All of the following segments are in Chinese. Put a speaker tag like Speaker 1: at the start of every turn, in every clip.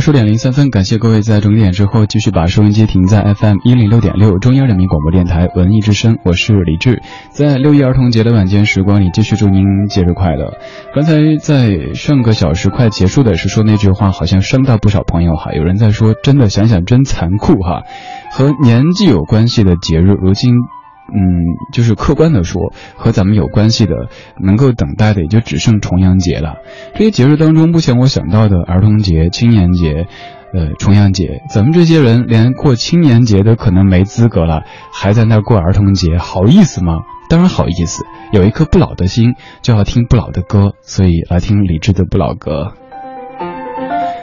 Speaker 1: 十点零三分，感谢各位在整点之后继续把收音机停在 FM 一零六点六中央人民广播电台文艺之声，我是李志，在六一儿童节的晚间时光里，继续祝您节日快乐。刚才在上个小时快结束的时候说那句话，好像伤到不少朋友哈。有人在说，真的想想真残酷哈，和年纪有关系的节日，如今。嗯，就是客观的说，和咱们有关系的，能够等待的也就只剩重阳节了。这些节日当中，目前我想到的儿童节、青年节，呃，重阳节，咱们这些人连过青年节都可能没资格了，还在那过儿童节，好意思吗？当然好意思，有一颗不老的心，就要听不老的歌，所以来听李志的不老歌。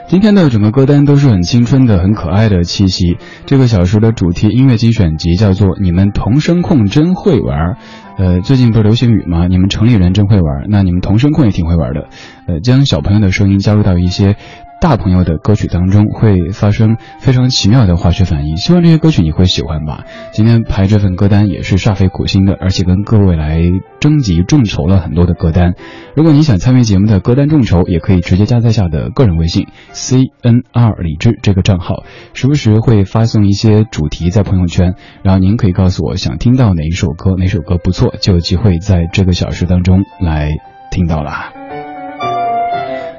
Speaker 1: 今天的整个歌单都是很青春的、很可爱的气息。这个小时的主题音乐精选集叫做《你们童声控真会玩》。呃，最近不是流行语吗？你们城里人真会玩，那你们童声控也挺会玩的。呃，将小朋友的声音加入到一些。大朋友的歌曲当中会发生非常奇妙的化学反应，希望这些歌曲你会喜欢吧。今天排这份歌单也是煞费苦心的，而且跟各位来征集众筹了很多的歌单。如果你想参与节目的歌单众筹，也可以直接加在下的个人微信 c n r 李智这个账号，时不时会发送一些主题在朋友圈，然后您可以告诉我想听到哪一首歌，哪首歌不错，就有机会在这个小时当中来听到了。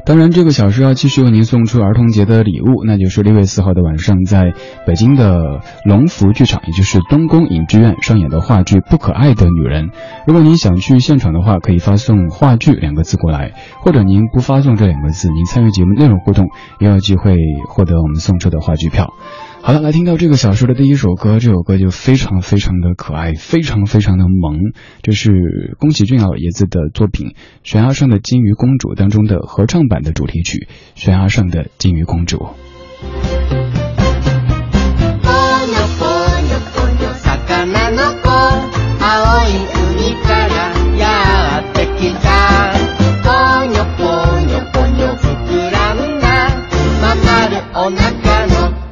Speaker 1: 当然，这个小时要继续为您送出儿童节的礼物，那就是六月四号的晚上，在北京的龙福剧场，也就是东宫影剧院上演的话剧《不可爱的女人》。如果您想去现场的话，可以发送“话剧”两个字过来，或者您不发送这两个字，您参与节目内容互动，也有机会获得我们送出的话剧票。好了，来听到这个小说的第一首歌，这首歌就非常非常的可爱，非常非常的萌。这是宫崎骏老爷子的作品《悬崖上的金鱼公主》当中的合唱版的主题曲《悬崖上的金鱼公主》。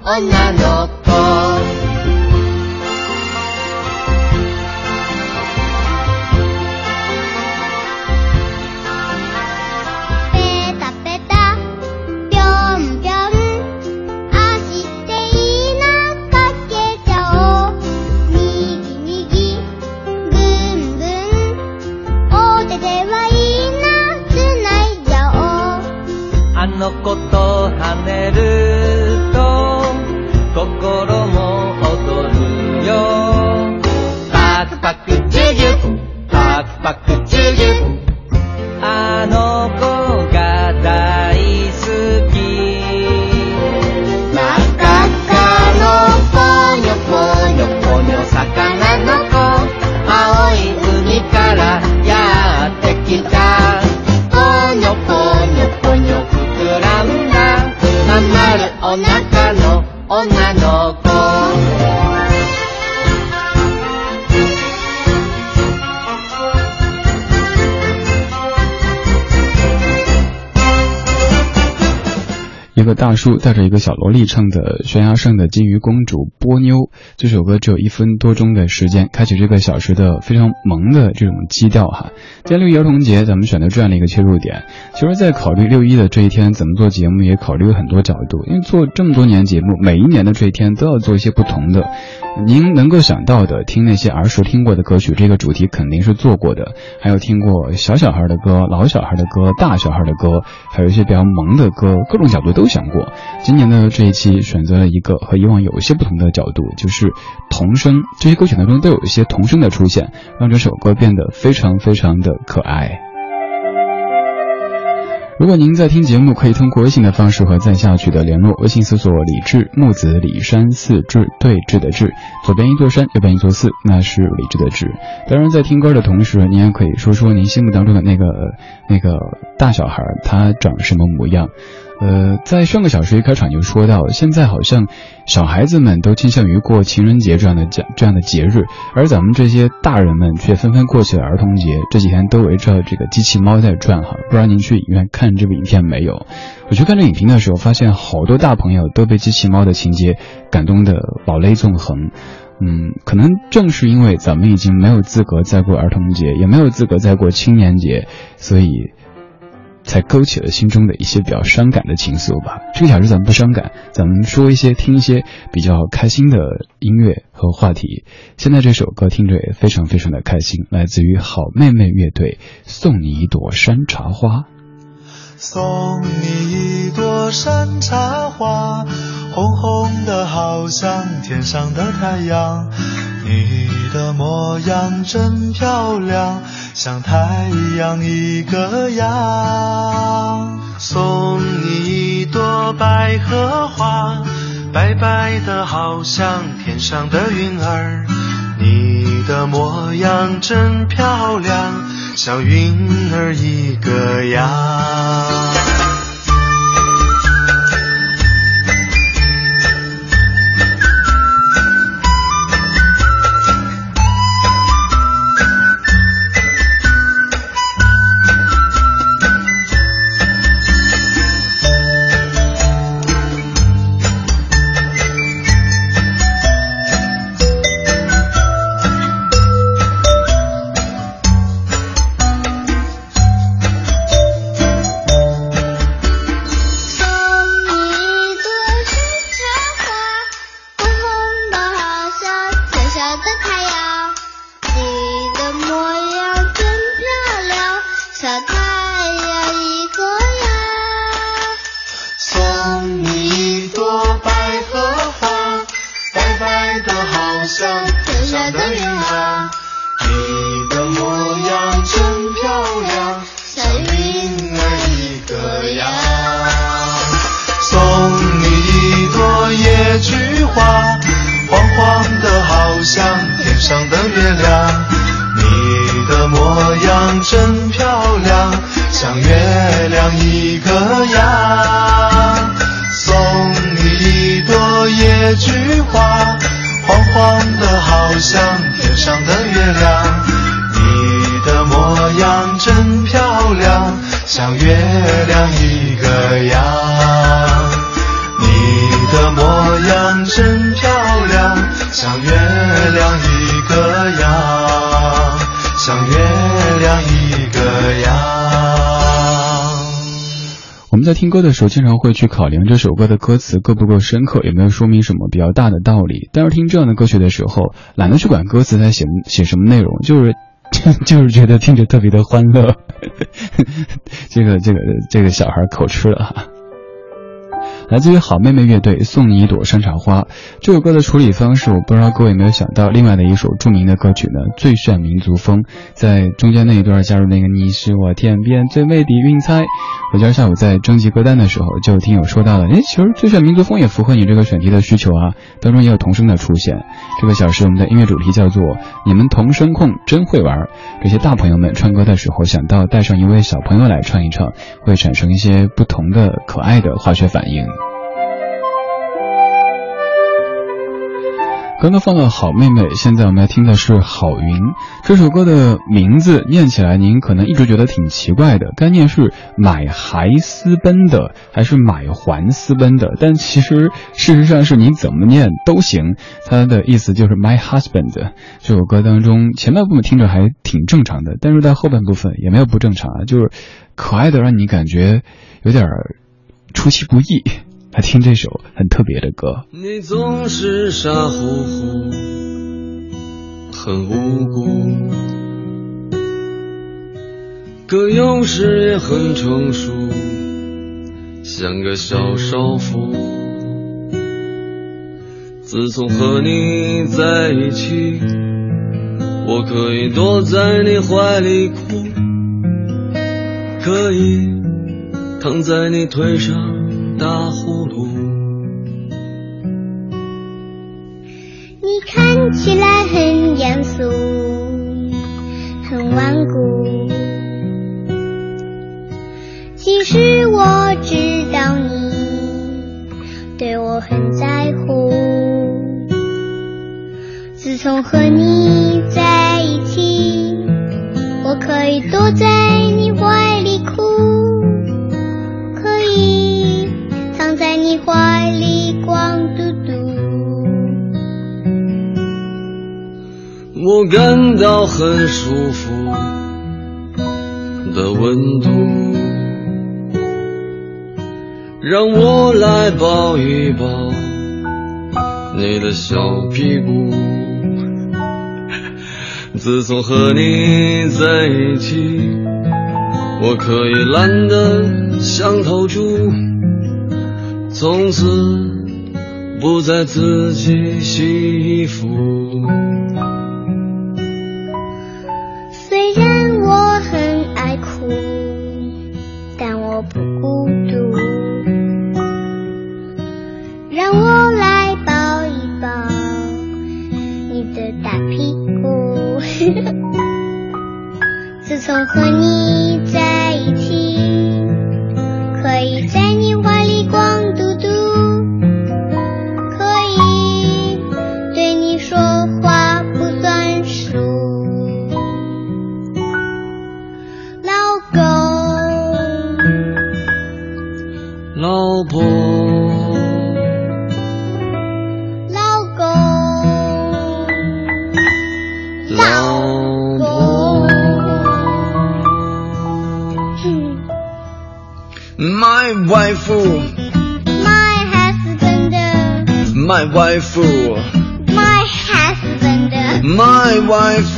Speaker 2: 女の
Speaker 1: 大叔带着一个小萝莉唱的《悬崖上的金鱼公主》波妞，这首歌只有一分多钟的时间，开启这个小时的非常萌的这种基调哈。在六一儿童节，咱们选择这样的一个切入点。其实，在考虑六一的这一天怎么做节目，也考虑了很多角度。因为做这么多年节目，每一年的这一天都要做一些不同的。您能够想到的，听那些儿时听过的歌曲，这个主题肯定是做过的。还有听过小小孩的歌、老小孩的歌、大小孩的歌，还有一些比较萌的歌，各种角度都想过。今年的这一期选择了一个和以往有一些不同的角度，就是童声。这些歌曲当中都有一些童声的出现，让这首歌变得非常非常的可爱。如果您在听节目，可以通过微信的方式和在下取得联络。微信搜索“李志木子李山寺志对峙的志”，左边一座山，右边一座寺，那是李志的志。当然，在听歌的同时，您也可以说说您心目当中的那个那个大小孩，他长什么模样。呃，在上个小时一开场就说到，现在好像小孩子们都倾向于过情人节这样的这这样的节日，而咱们这些大人们却纷纷过起了儿童节。这几天都围着这个机器猫在转哈，不知道您去影院看这部影片没有？我去看这影评的时候，发现好多大朋友都被机器猫的情节感动的老泪纵横。嗯，可能正是因为咱们已经没有资格再过儿童节，也没有资格再过青年节，所以才勾起了心中的一些比较伤感的情愫吧。这个小时咱们不伤感，咱们说一些听一些比较开心的音乐和话题。现在这首歌听着也非常非常的开心，来自于好妹妹乐队，送你一朵山茶花。
Speaker 3: 送你一朵山茶花。红红的，好像天上的太阳。你的模样真漂亮，像太阳一个样。送你一朵百合花，白白的，好像天上的云儿。你的模样真漂亮，像云儿一个样。
Speaker 1: 歌的时候，经常会去考量这首歌的歌词够不够深刻，有没有说明什么比较大的道理。但是听这样的歌曲的时候，懒得去管歌词在写写什么内容，就是就是觉得听着特别的欢乐。这个这个这个小孩口吃了。来自于好妹妹乐队送你一朵山茶花这首歌的处理方式，我不知道各位有没有想到，另外的一首著名的歌曲呢，最炫民族风，在中间那一段加入那个你是我天边最美的云彩。我今天下午在征集歌单的时候，就听友说到了，哎，其实最炫民族风也符合你这个选题的需求啊，当中也有童声的出现。这个小时我们的音乐主题叫做你们童声控真会玩，这些大朋友们唱歌的时候想到带上一位小朋友来唱一唱，会产生一些不同的可爱的化学反应。刚刚放了好妹妹，现在我们要听的是好云。这首歌的名字念起来，您可能一直觉得挺奇怪的，该念是买还私奔的，还是买还私奔的？但其实事实上是你怎么念都行，它的意思就是 my husband。这首歌当中前半部分听着还挺正常的，但是在后半部分也没有不正常啊，就是可爱的让你感觉有点出其不意。来听这首很特别的歌。
Speaker 4: 你总是傻乎乎，很无辜，可有时也很成熟，像个小少妇。自从和你在一起，我可以躲在你怀里哭，可以躺在你腿上。打呼噜。
Speaker 5: 你看起来很严肃很顽固。其实我知道你对我很在乎。自从和你在一起我可以躲在
Speaker 4: 我感到很舒服的温度，让我来抱一抱你的小屁股。自从和你在一起，我可以懒得像头猪，从此不再自己洗衣服。，My wife,
Speaker 5: My husband,
Speaker 4: my wife,
Speaker 5: my husband,
Speaker 4: my wife,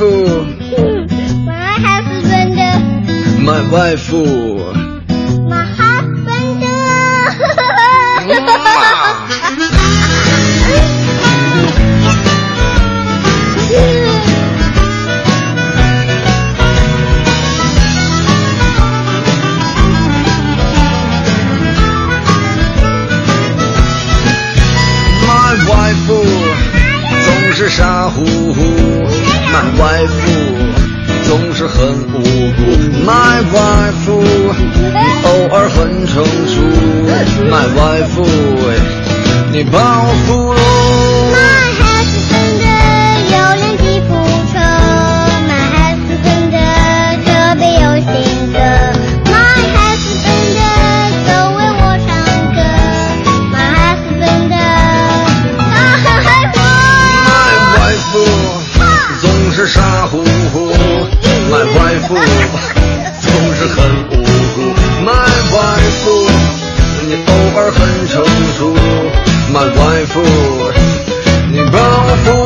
Speaker 5: my husband,
Speaker 4: my wife.
Speaker 5: ，My
Speaker 4: wife 总是很无辜，My wife 偶尔很成熟，My wife 你把我俘外父你帮我扶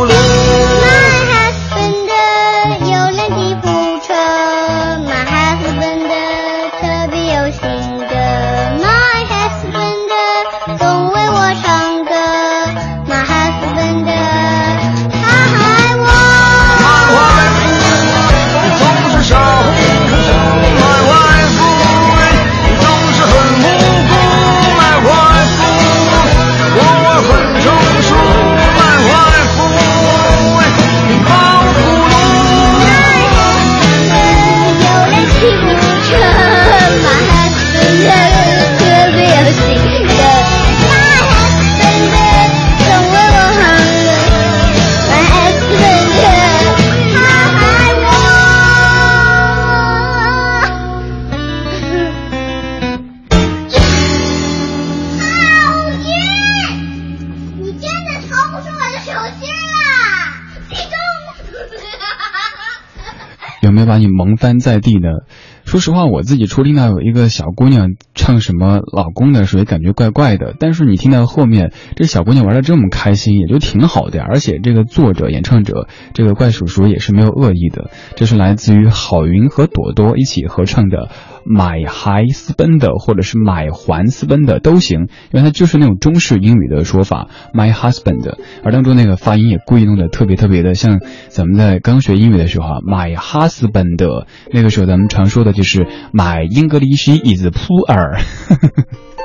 Speaker 4: 把
Speaker 5: 你
Speaker 1: 萌翻在地呢？说实话，我自己初听到有一个小姑娘唱什么老公的时候，也感觉怪怪的。但是你听到后面，这小姑娘玩的这么开心，也就挺好的。而且这个作者、演唱者，这个怪叔叔也是没有恶意的。这是来自于郝云和朵朵一起合唱的。买还私奔的，或者是买还私奔的都行，因为它就是那种中式英语的说法，my husband，而当中那个发音也故意弄得特别特别的像咱们在刚学英语的时候啊，my husband，那个时候咱们常说的就是 my English is poor。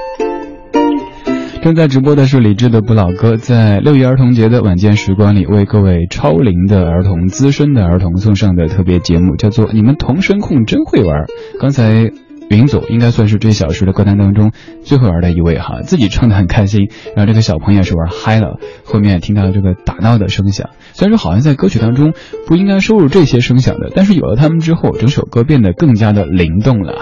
Speaker 1: 正在直播的是李志的不老歌，在六一儿童节的晚间时光里，为各位超龄的儿童、资深的儿童送上的特别节目，叫做《你们童声控真会玩》。刚才云总应该算是这小时的歌单当中最会玩的一位哈，自己唱的很开心，然后这个小朋友也是玩嗨了，后面听到这个打闹的声响，虽然说好像在歌曲当中不应该收录这些声响的，但是有了他们之后，整首歌变得更加的灵动了。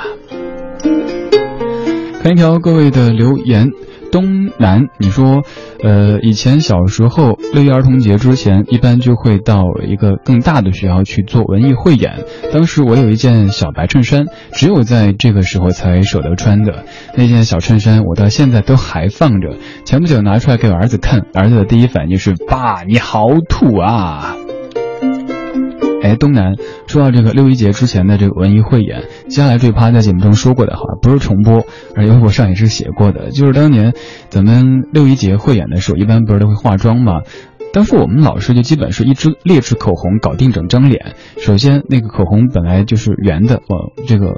Speaker 1: 看一条各位的留言。东南，你说，呃，以前小时候六一儿童节之前，一般就会到一个更大的学校去做文艺汇演。当时我有一件小白衬衫，只有在这个时候才舍得穿的那件小衬衫，我到现在都还放着。前不久拿出来给我儿子看，儿子的第一反应是：爸，你好土啊！哎，东南，说到这个六一节之前的这个文艺汇演，接下来这趴在节目中说过的，好像不是重播，而微博上也是写过的，就是当年咱们六一节汇演的时候，一般不是都会化妆吗？当时我们老师就基本是一支劣质口红搞定整张脸。首先，那个口红本来就是圆的，往这个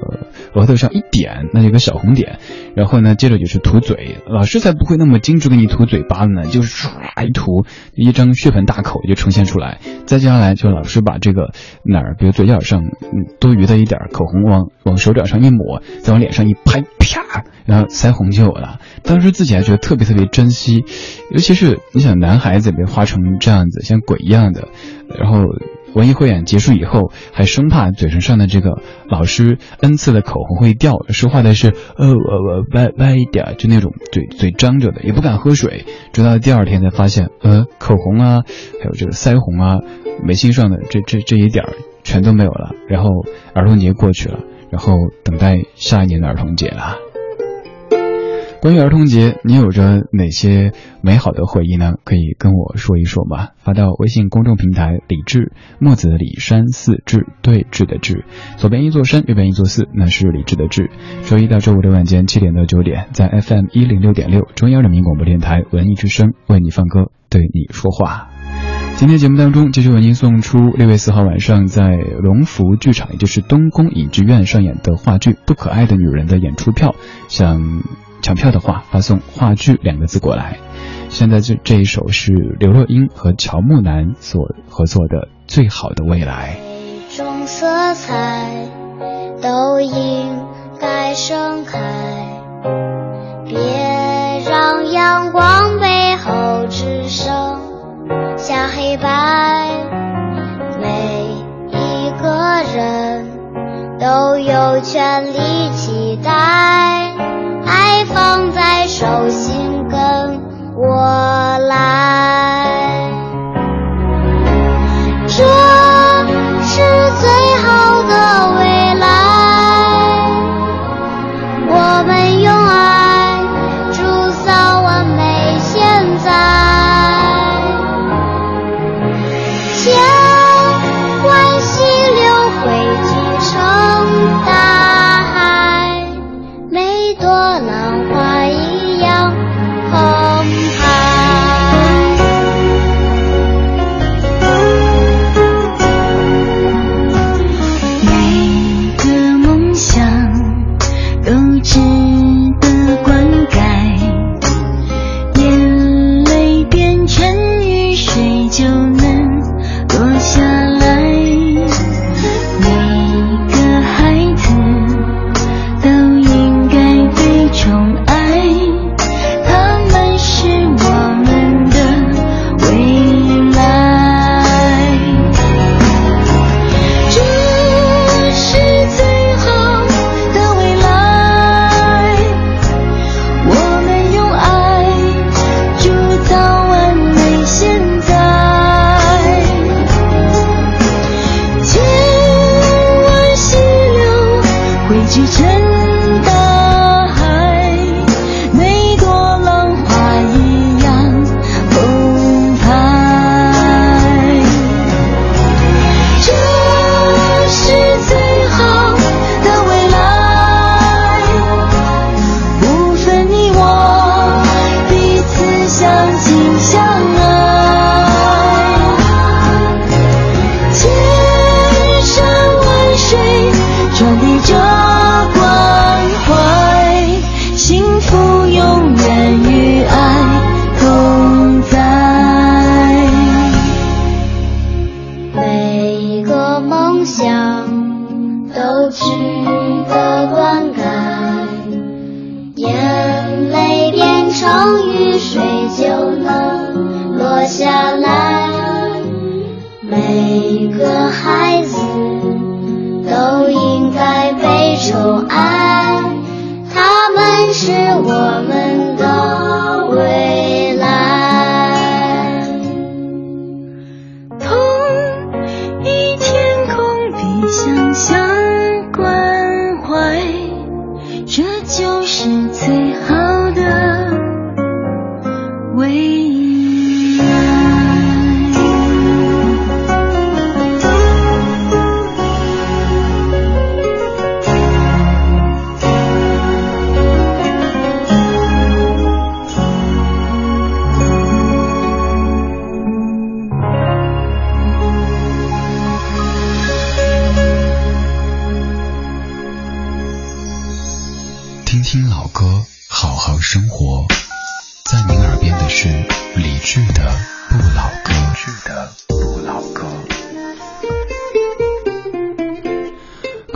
Speaker 1: 额头上一点，那有个小红点。然后呢，接着就是涂嘴，老师才不会那么精致给你涂嘴巴呢，就是唰一涂，一张血盆大口就呈现出来。再接下来，就老师把这个哪儿，比如嘴角上多余的一点口红往往手掌上一抹，再往脸上一拍，啪，然后腮红就有了。当时自己还觉得特别特别珍惜，尤其是你想男孩子被画成。这样子像鬼一样的，然后文艺汇演结束以后，还生怕嘴唇上的这个老师恩赐的口红会掉，说话的是呃我我歪歪一点，就那种嘴嘴张着的，也不敢喝水，直到第二天才发现，呃口红啊，还有这个腮红啊，眉心上的这这这一点全都没有了。然后儿童节过去了，然后等待下一年的儿童节了。关于儿童节，你有着哪些美好的回忆呢？可以跟我说一说吗？发到微信公众平台“李志木子李山寺志对峙的志，左边一座山，右边一座寺，那是李智的志。周一到周五的晚间七点到九点，在 FM 一零六点六中央人民广播电台文艺之声为你放歌，对你说话。今天节目当中，继续为您送出六月四号晚上在龙福剧场，也就是东宫影剧院上演的话剧《不可爱的女人》的演出票，想。抢票的话，发送“话剧”两个字过来。现在这这一首是刘若英和乔木楠所合作的《最好的未来》。
Speaker 5: 每种色彩都应该盛开，别让阳光背后只剩下黑白。每一个人都有权利期待。放在手心，跟我来。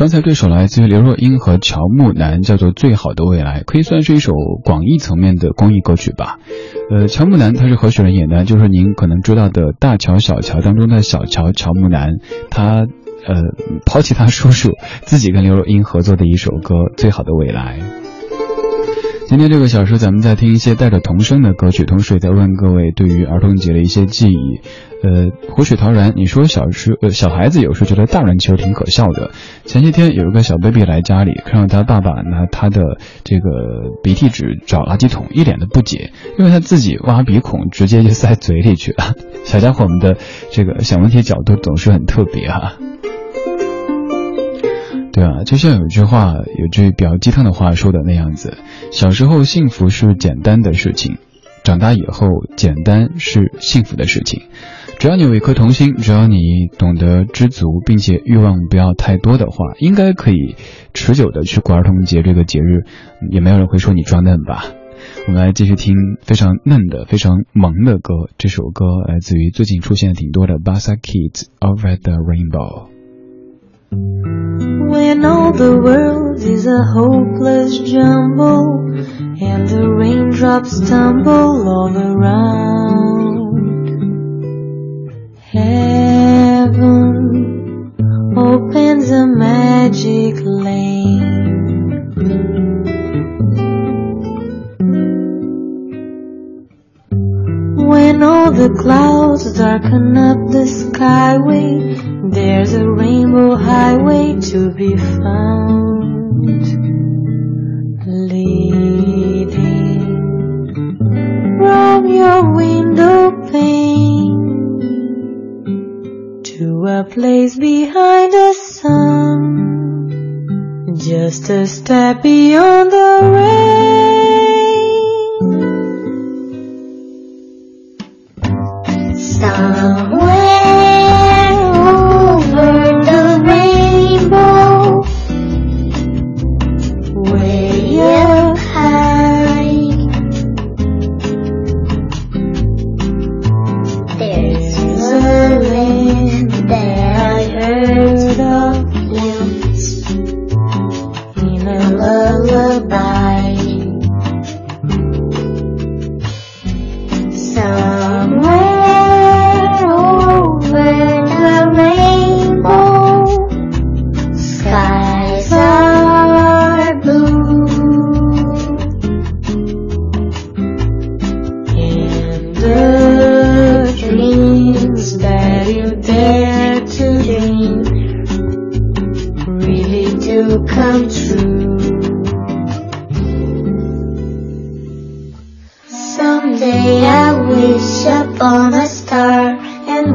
Speaker 1: 刚才这首来自于刘若英和乔木楠，叫做《最好的未来》，可以算是一首广义层面的公益歌曲吧。呃，乔木楠他是何许人也呢？就是您可能知道的《大乔小乔》当中的小乔乔木楠，他呃抛弃他叔叔，自己跟刘若英合作的一首歌《最好的未来》。今天这个小时，咱们在听一些带着童声的歌曲，同时也在问各位对于儿童节的一些记忆。呃，胡雪陶然，你说小时呃小孩子有时候觉得大人其实挺可笑的。前些天有一个小 baby 来家里，看到他爸爸拿他的这个鼻涕纸找垃圾桶，一脸的不解，因为他自己挖鼻孔直接就塞嘴里去了。小家伙们的这个想问题角度总是很特别啊。对啊，就像有句话，有句比较鸡汤的话说的那样子：小时候幸福是简单的事情，长大以后简单是幸福的事情。只要你有一颗童心，只要你懂得知足，并且欲望不要太多的话，应该可以持久的去过儿童节这个节日，也没有人会说你装嫩吧。我们来继续听非常嫩的、非常萌的歌，这首歌来自于最近出现挺多的 Basa Kids Over the Rainbow。
Speaker 6: When all the world is a hopeless jumble and the raindrops tumble all around, heaven opens a magic lane. When all the clouds darken up the skyway, there's a rainbow highway to be found. A place behind the sun. Just a step beyond the rain.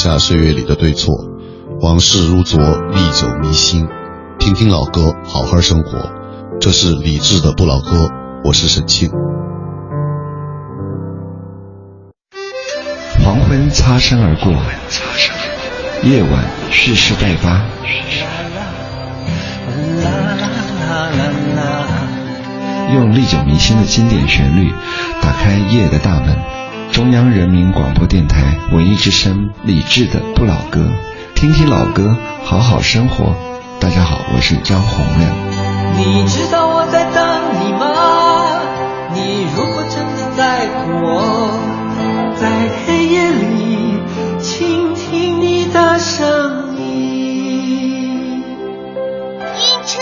Speaker 7: 下岁月里的对错。往事如昨，历久弥新。听听老歌，好好生活。这是李志的不老歌，我是沈庆。
Speaker 8: 黄昏擦身而过，夜晚蓄势待发。用历久弥新的经典旋律打开夜的大门。中央人民广播电台文艺之声李志的不老歌，听听老歌，好好生活。大家好，我是张洪亮。
Speaker 9: 你知道我在等你吗？你如果真的在乎我，在黑夜里倾听你的声音。
Speaker 5: 晕车。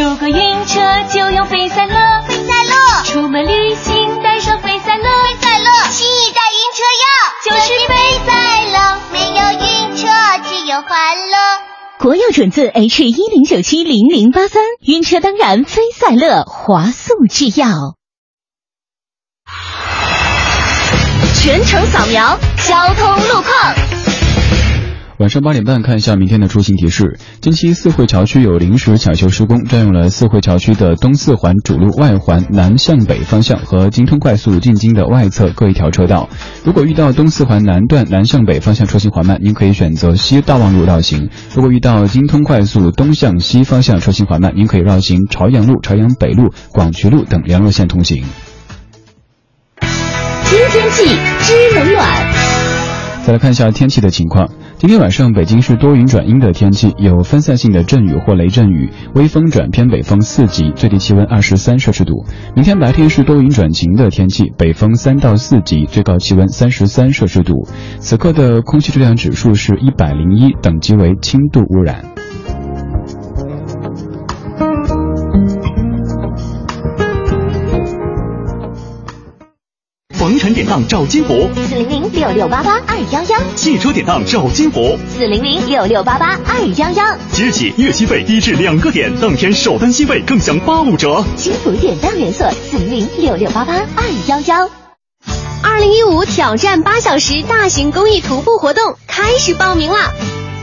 Speaker 10: 如果晕车就用飞赛乐，
Speaker 5: 飞赛乐。
Speaker 10: 出门旅行带上。
Speaker 5: 新一代晕车药
Speaker 10: 就是飞赛乐，
Speaker 5: 没有晕车只有欢乐。
Speaker 10: 国药准字 H 一零九七零零八三，晕车当然飞赛乐，华素制药。全程扫描交通路况。
Speaker 1: 晚上八点半，看一下明天的出行提示。近期四惠桥区有临时抢修施工，占用了四惠桥区的东四环主路外环南向北方向和京通快速进京的外侧各一条车道。如果遇到东四环南段南向北方向车行缓慢，您可以选择西大望路绕行；如果遇到京通快速东向西方向车行缓慢，您可以绕行朝阳路、朝阳北路、广渠路等联络线通行。
Speaker 10: 知天气，知冷暖。
Speaker 1: 再来看一下天气的情况。今天晚上北京是多云转阴的天气，有分散性的阵雨或雷阵雨，微风转偏北风四级，最低气温二十三摄氏度。明天白天是多云转晴的天气，北风三到四级，最高气温三十三摄氏度。此刻的空气质量指数是一百零一，等级为轻度污染。
Speaker 11: 典当找金福，
Speaker 10: 四零零六六八八二幺幺；
Speaker 11: 汽车典当找金福，
Speaker 10: 四零零六六八八二幺幺。
Speaker 11: 即日起，月息费低至两个点，当天首单息费更享八五折。
Speaker 10: 金福典当连锁，四零零六六八八二幺幺。
Speaker 12: 二零一五挑战八小时大型公益徒步活动开始报名啦！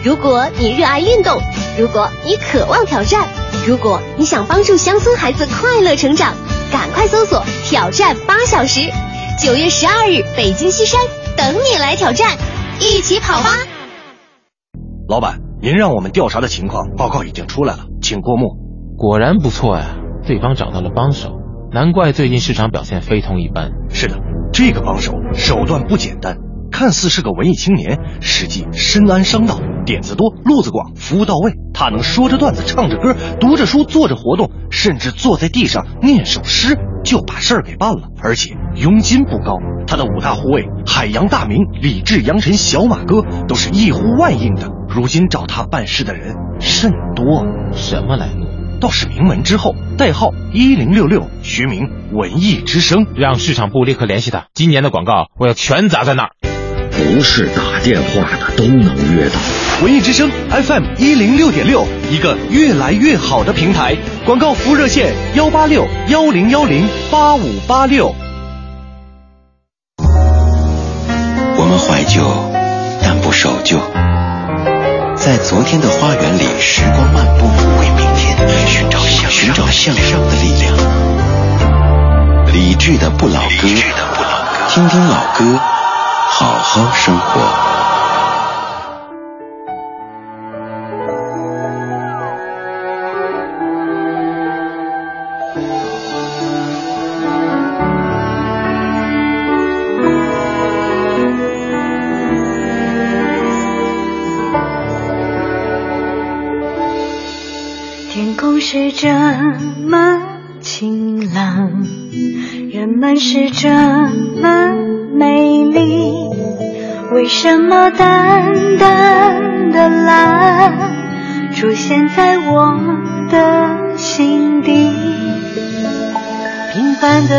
Speaker 12: 如果你热爱运动，如果你渴望挑战，如果你想帮助乡村孩子快乐成长，赶快搜索“挑战八小时”。九月十二日，北京西山等你来挑战，一起跑吧！
Speaker 13: 老板，您让我们调查的情况报告已经出来了，请过目。
Speaker 14: 果然不错呀，对方找到了帮手，难怪最近市场表现非同一般。
Speaker 13: 是的，这个帮手手段不简单，看似是个文艺青年，实际深谙商道，点子多，路子广，服务到位。他能说着段子，唱着歌，读着书，做着活动，甚至坐在地上念首诗。就把事儿给办了，而且佣金不高。他的五大护卫海洋大明、李治、杨晨、小马哥都是一呼万应的。如今找他办事的人甚多，
Speaker 14: 什么来路？
Speaker 13: 倒是名门之后，代号一零六六，学名文艺之声。
Speaker 14: 让市场部立刻联系他，今年的广告我要全砸在那儿。
Speaker 15: 不是打电话的都能约到。
Speaker 13: 文艺之声 FM 一零六点六，一个越来越好的平台。广告服务热线：幺八六幺零幺零八五八六。
Speaker 16: 我们怀旧，但不守旧。在昨天的花园里，时光漫步，为明天寻找向寻找向上的力量。理智的不老歌，听听老歌，好好生活。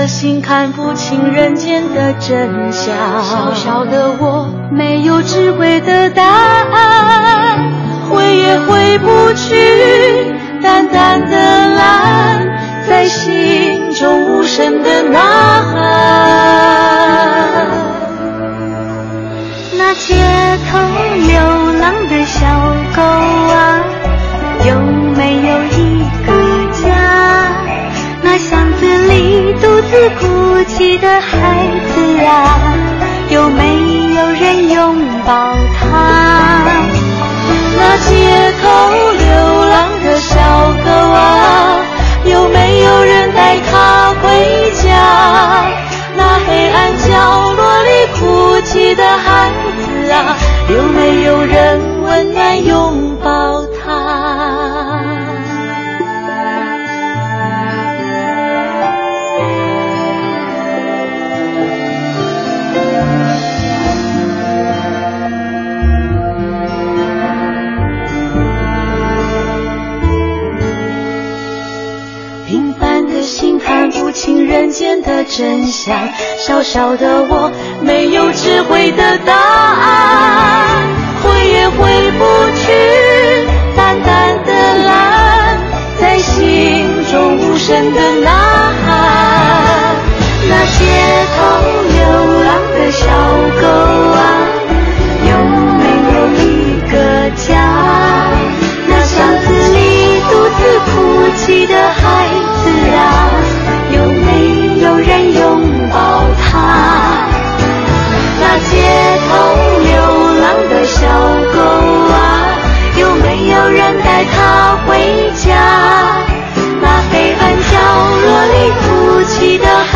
Speaker 6: 的心看不清人间的真相，小小的我没有智慧的答案，回也回不去。淡淡的蓝，在心中无声的呐喊。的孩子啊，有没有人温暖拥？人间的真相。小小的我，没有智慧的答案，回也回不去淡淡的蓝，在心中无声的呐喊。那街头流浪的小狗啊，有没有一个家？那巷子里独自哭泣的孩子啊，街头流浪的小狗啊，有没有人带它回家？那黑暗角落里哭泣的孩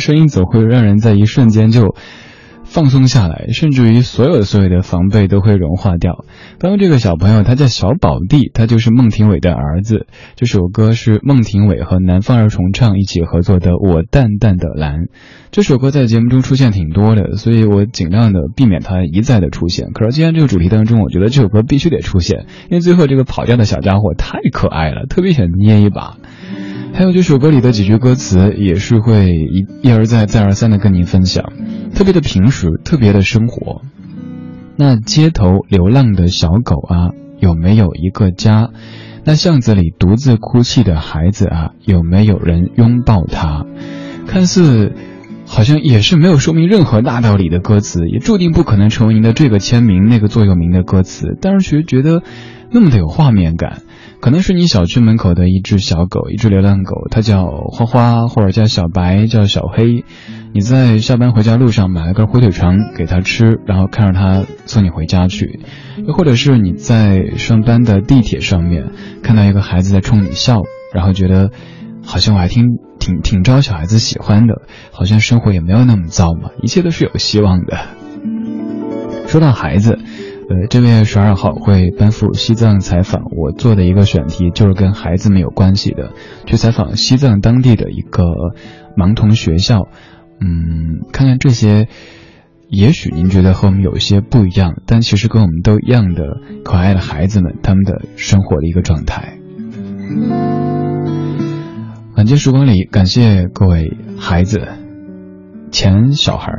Speaker 1: 声音总会让人在一瞬间就放松下来，甚至于所有所有的防备都会融化掉。刚刚这个小朋友他叫小宝弟，他就是孟庭苇的儿子。这首歌是孟庭苇和南方儿重唱一起合作的《我淡淡的蓝》。这首歌在节目中出现挺多的，所以我尽量的避免它一再的出现。可是今天这个主题当中，我觉得这首歌必须得出现，因为最后这个跑调的小家伙太可爱了，特别想捏一把。还有这首歌里的几句歌词也是会一一而再再而三的跟您分享，特别的平实，特别的生活。那街头流浪的小狗啊，有没有一个家？那巷子里独自哭泣的孩子啊，有没有人拥抱他？看似好像也是没有说明任何大道理的歌词，也注定不可能成为您的这个签名、那个座右铭的歌词，但是却觉得那么的有画面感。可能是你小区门口的一只小狗，一只流浪狗，它叫花花，或者叫小白，叫小黑。你在下班回家路上买了根火腿肠给它吃，然后看着它送你回家去。又或者是你在上班的地铁上面看到一个孩子在冲你笑，然后觉得好像我还挺挺挺招小孩子喜欢的，好像生活也没有那么糟嘛，一切都是有希望的。说到孩子。呃，这个月十二号会奔赴西藏采访，我做的一个选题就是跟孩子们有关系的，去采访西藏当地的一个盲童学校，嗯，看看这些，也许您觉得和我们有一些不一样，但其实跟我们都一样的可爱的孩子们，他们的生活的一个状态。晚间时光里，感谢各位孩子，前小孩，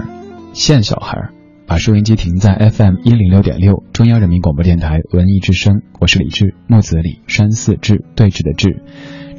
Speaker 1: 现小孩。把收音机停在 FM 一零六点六，中央人民广播电台文艺之声，我是李志，木子李，山寺志，对峙的志。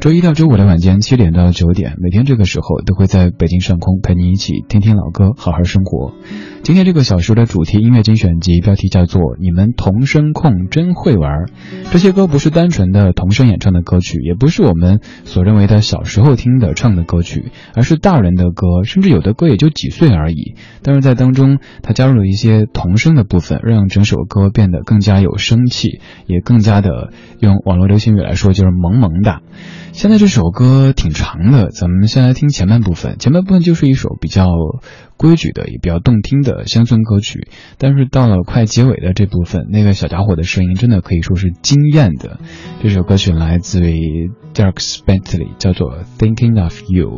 Speaker 1: 周一到周五的晚间七点到九点，每天这个时候都会在北京上空陪你一起听听老歌，好好生活。今天这个小时的主题音乐精选集标题叫做《你们童声控真会玩》。这些歌不是单纯的童声演唱的歌曲，也不是我们所认为的小时候听的唱的歌曲，而是大人的歌，甚至有的歌也就几岁而已。但是在当中，他加入了一些童声的部分，让整首歌变得更加有生气，也更加的用网络流行语来说就是萌萌的。现在这首歌挺长的，咱们先来听前半部分。前半部分就是一首比较规矩的，也比较动听的乡村歌曲。但是到了快结尾的这部分，那个小家伙的声音真的可以说是惊艳的。这首歌曲来自于 Dirks Bentley，叫做《Thinking of You》。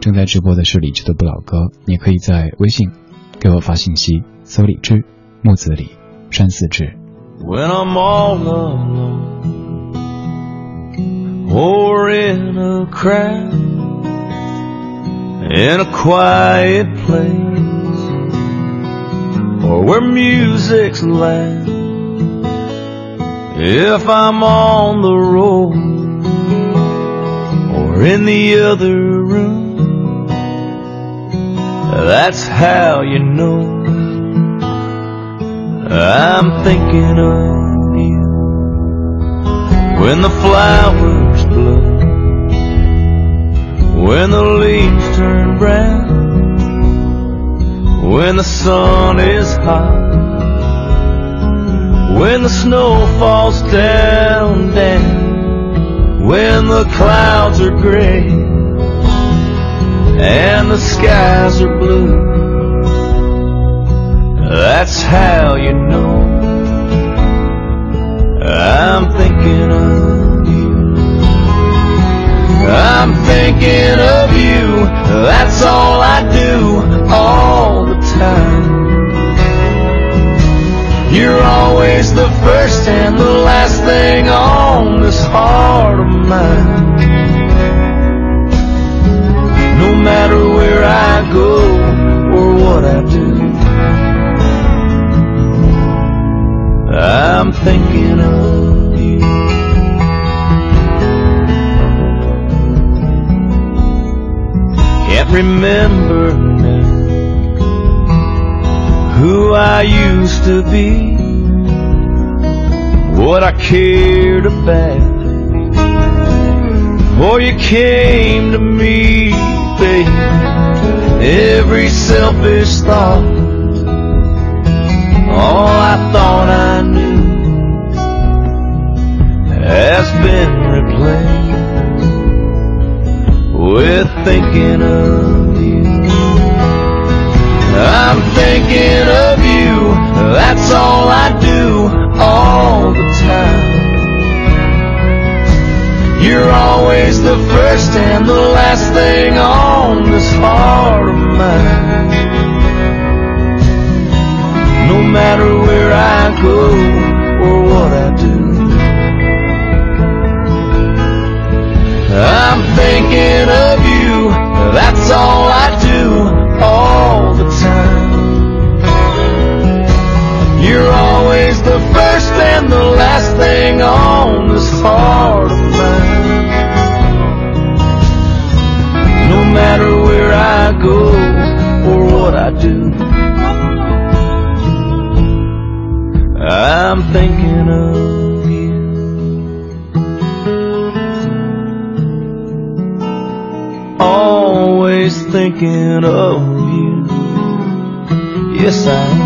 Speaker 1: 正在直播的是李志的不老歌，你可以在微信给我发信息，搜李志，木子李，山寺志。
Speaker 17: when I'm all alone or in a crowd in a quiet place or where music's loud
Speaker 18: If I'm on the road or in the other room, that's how you know I'm thinking of you. When the flowers when the leaves turn brown, when the sun is hot when the snow falls down, down, when the clouds are gray and the skies are blue. That's how you know I'm thinking of you. That's all I do all the time. You're always the first and the last thing on this heart of mine. No matter where I go or what I do, I'm thinking of remember now who I used to be, what I cared about. Before you came to me, baby, every selfish thought, all I thought I knew, has been replaced with thinking of. I'm thinking of you, that's all I do all the time. You're always the first and the last thing on this heart of mine. No matter where I go or what I do, I'm thinking of you, that's all do, I'm thinking of you. Always thinking of you. Yes, I am.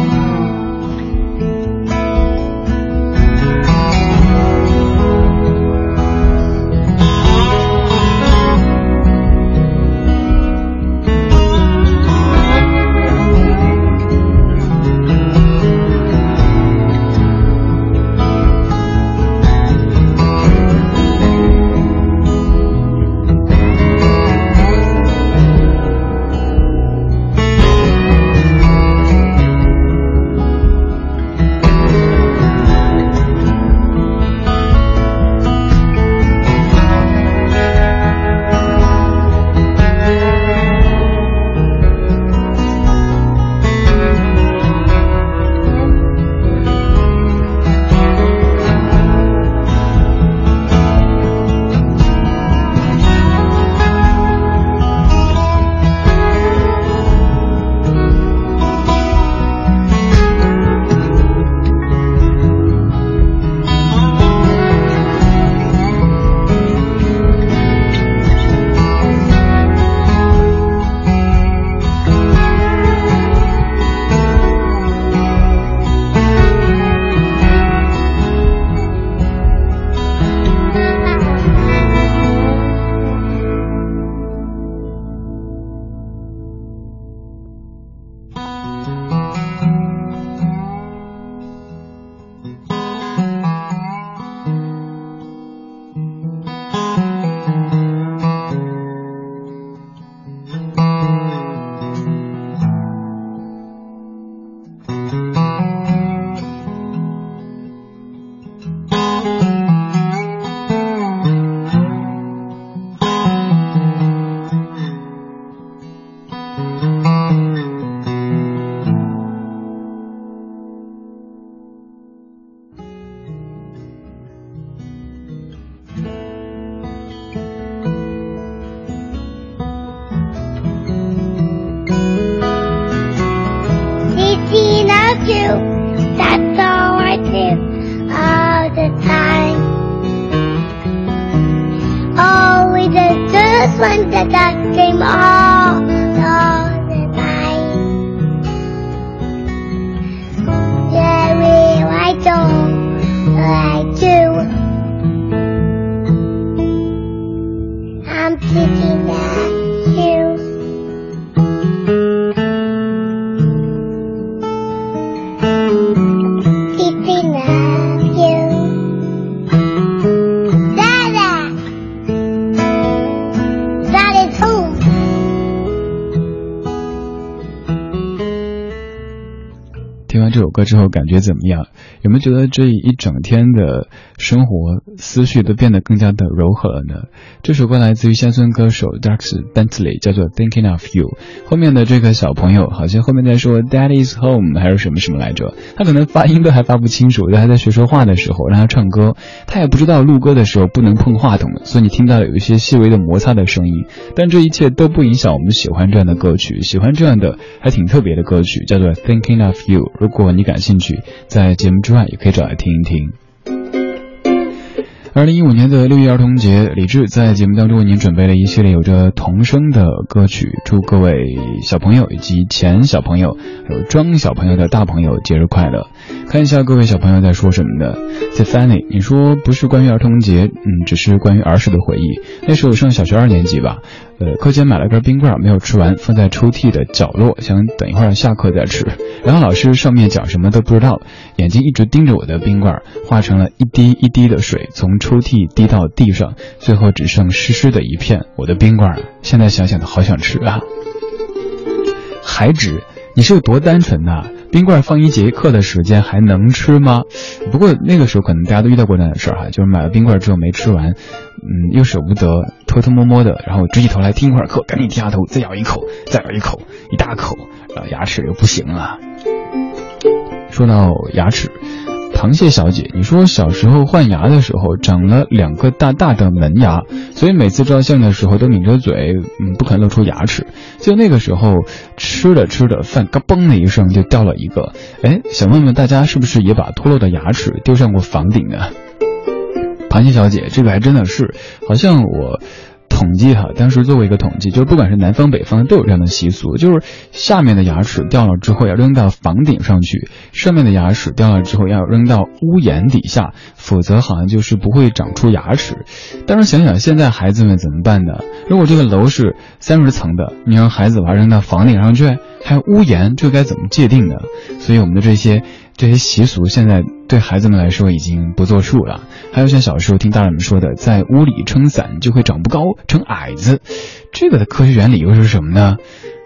Speaker 1: 之后，感觉怎么样？有没有觉得这一整天的生活思绪都变得更加的柔和了呢？这首歌来自于乡村歌手 Dax Bentley，叫做《Thinking of You》。后面的这个小朋友好像后面在说 “Dad is home” 还是什么什么来着？他可能发音都还发不清楚，在还在学说话的时候让他唱歌，他也不知道录歌的时候不能碰话筒，所以你听到有一些细微的摩擦的声音。但这一切都不影响我们喜欢这样的歌曲，喜欢这样的还挺特别的歌曲，叫做《Thinking of You》。如果你感兴趣，在节目之外也可以找来听一听。二零一五年的六一儿童节，李志在节目当中为您准备了一系列有着童声的歌曲，祝各位小朋友以及前小朋友，还有装小朋友的大朋友节日快乐。看一下各位小朋友在说什么呢？Tiffany，你说不是关于儿童节，嗯，只是关于儿时的回忆。那时候我上小学二年级吧，呃，课间买了根冰棍没有吃完，放在抽屉的角落，想等一会儿下课再吃。然后老师上面讲什么都不知道，眼睛一直盯着我的冰棍，化成了一滴一滴的水，从抽屉滴到地上，最后只剩湿湿的一片。我的冰棍，现在想想都好想吃啊！还指你是有多单纯呐、冰棍放一节课的时间还能吃吗？不过那个时候可能大家都遇到过那样的事儿哈，就是买了冰棍之后没吃完，嗯，又舍不得，偷偷摸摸的，然后直起头来听一会儿课，赶紧低下头再咬一口，再咬一口，一大口，然后牙齿又不行了。说到牙齿，螃蟹小姐，你说小时候换牙的时候长了两个大大的门牙，所以每次照相的时候都抿着嘴，嗯，不肯露出牙齿。就那个时候吃着吃着饭嘎嘣的一声就掉了一个，哎，想问问大家是不是也把脱落的牙齿丢上过房顶呢？螃蟹小姐，这个还真的是，好像我。统计哈，当时做过一个统计，就是不管是南方北方都有这样的习俗，就是下面的牙齿掉了之后要扔到房顶上去，上面的牙齿掉了之后要扔到屋檐底下，否则好像就是不会长出牙齿。但是想想现在孩子们怎么办呢？如果这个楼是三十层的，你让孩子把它扔到房顶上去，还有屋檐，这该怎么界定呢？所以我们的这些。这些习俗现在对孩子们来说已经不作数了。还有像小时候听大人们说的，在屋里撑伞就会长不高，成矮子，这个的科学原理又是什么呢？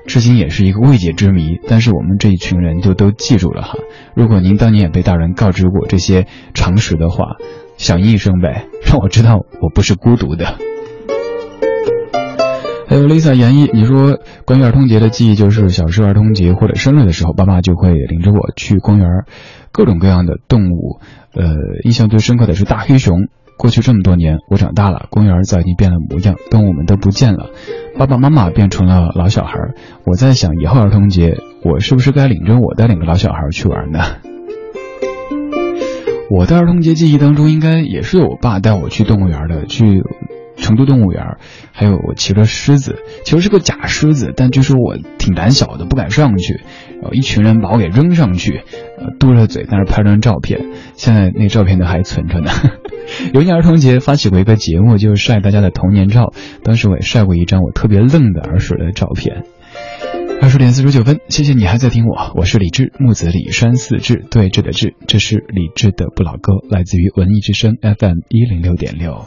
Speaker 1: 至今也是一个未解之谜。但是我们这一群人就都记住了哈。如果您当年也被大人告知过这些常识的话，响应一声呗，让我知道我不是孤独的。还有 Lisa 言一，你说关于儿童节的记忆就是小时候儿童节或者生日的时候，爸妈就会领着我去公园，各种各样的动物。呃，印象最深刻的是大黑熊。过去这么多年，我长大了，公园早已经变了模样，动物们都不见了，爸爸妈妈变成了老小孩。我在想，以后儿童节，我是不是该领着我的两个老小孩去玩呢？我的儿童节记忆当中，应该也是有我爸带我去动物园的，去。成都动物园，还有我骑着狮子，其实是个假狮子，但据说我挺胆小的，不敢上去。然后一群人把我给扔上去，呃，嘟着嘴在那拍张照片，现在那照片都还存着呢。有一年儿童节发起过一个节目，就是晒大家的童年照，当时我也晒过一张我特别愣的儿时的照片。二十点四十九分，谢谢你还在听我，我是李志，木子李山四志对峙的志，这是李志的不老歌，来自于文艺之声 FM 一零六点六。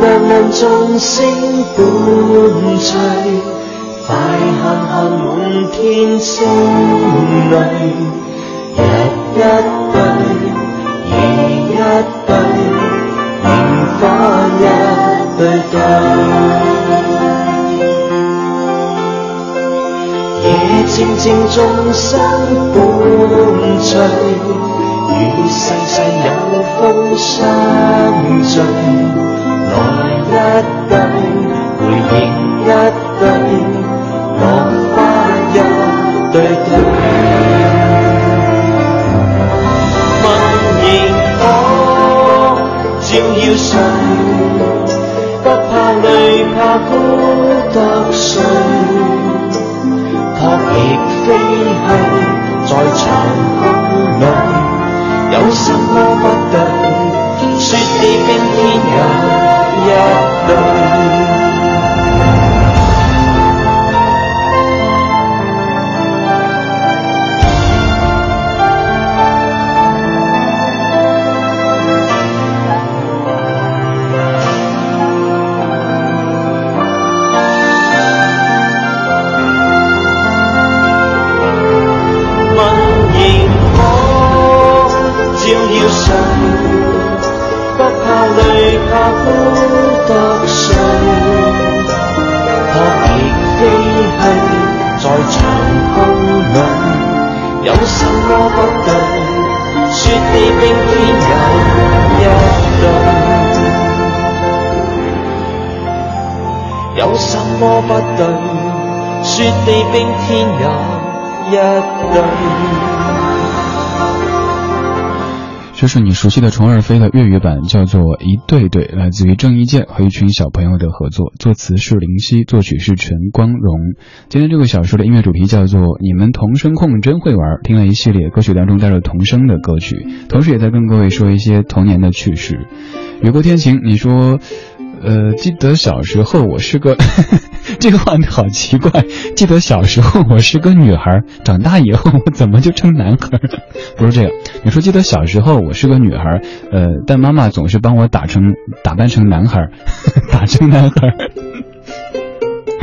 Speaker 18: 亮亮众星伴随快看看满天星泪日一对夜一对萤火一对对夜静静众生伴醉与逝世有风相聚來一對，回應一對，落花一對對。問螢火照耀誰？不怕累，怕孤獨睡。撲翼飛去，在長空裏，有什麼不對？雪地冰天有天有。一對。
Speaker 1: 这是你熟悉的虫儿飞的粤语版，叫做《一对对》，来自于郑伊健和一群小朋友的合作，作词是林夕，作曲是陈光荣。今天这个小说的音乐主题叫做“你们童声控真会玩”，听了一系列歌曲当中带着童声的歌曲，同时也在跟各位说一些童年的趣事。雨过天晴，你说。呃，记得小时候我是个，这个话好奇怪。记得小时候我是个女孩，长大以后我怎么就成男孩？不是这个，你说记得小时候我是个女孩，呃，但妈妈总是帮我打成打扮成男孩，打成男孩。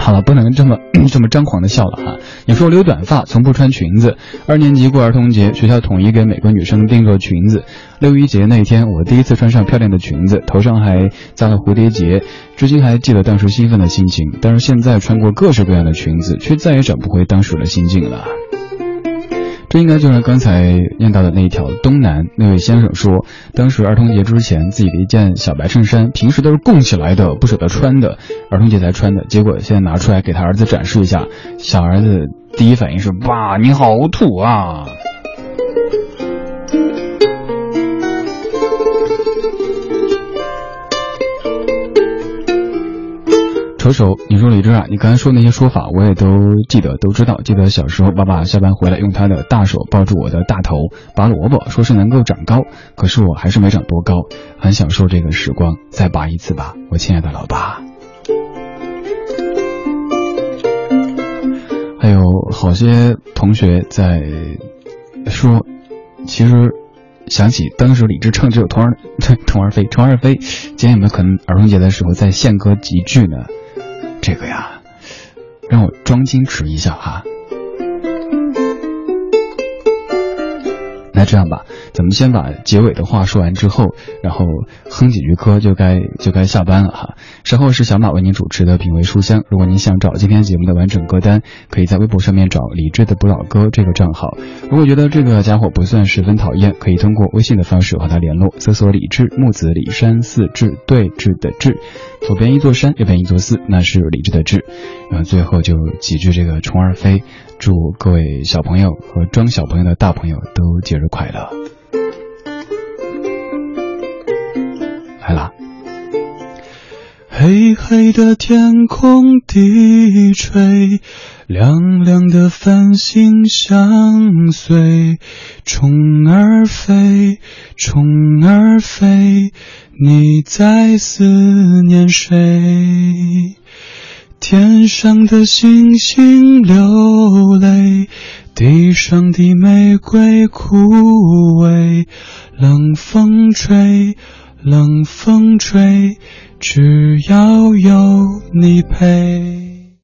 Speaker 1: 好了，不能这么 这么张狂的笑了哈。你说我留短发，从不穿裙子。二年级过儿童节，学校统一给每个女生定做裙子。六一节那天，我第一次穿上漂亮的裙子，头上还扎了蝴蝶结，至今还记得当时兴奋的心情。但是现在穿过各式各样的裙子，却再也找不回当时的心境了。这应该就是刚才念到的那一条。东南那位先生说，当时儿童节之前自己的一件小白衬衫，平时都是供起来的，不舍得穿的，儿童节才穿的。结果现在拿出来给他儿子展示一下，小儿子第一反应是：哇，你好土啊！瞅瞅，你说李志啊，你刚才说那些说法，我也都记得，都知道。记得小时候，爸爸下班回来，用他的大手抱住我的大头，拔萝卜，说是能够长高。可是我还是没长多高，很享受这个时光。再拔一次吧，我亲爱的老爸。还有好些同学在说，其实想起当时李志唱这首《童儿 童儿飞》，童儿飞，今天有没有可能儿童节的时候再献歌几句呢？这个呀，让我装矜持一下哈。那这样吧，咱们先把结尾的话说完之后，然后哼几句歌就该就该下班了哈。稍后是小马为您主持的品味书香。如果您想找今天节目的完整歌单，可以在微博上面找李志的不老歌这个账号。如果觉得这个家伙不算十分讨厌，可以通过微信的方式和他联络，搜索李志木子李山寺志对峙的志，左边一座山，右边一座寺，那是李志的志。然后最后就几句这个虫儿飞。祝各位小朋友和装小朋友的大朋友都节日快乐！来啦！
Speaker 19: 黑黑的天空低垂，亮亮的繁星相随。虫儿飞，虫儿飞，你在思念谁？天上的星星流泪，地上的玫瑰枯萎。冷风吹，冷风吹，只要有你陪。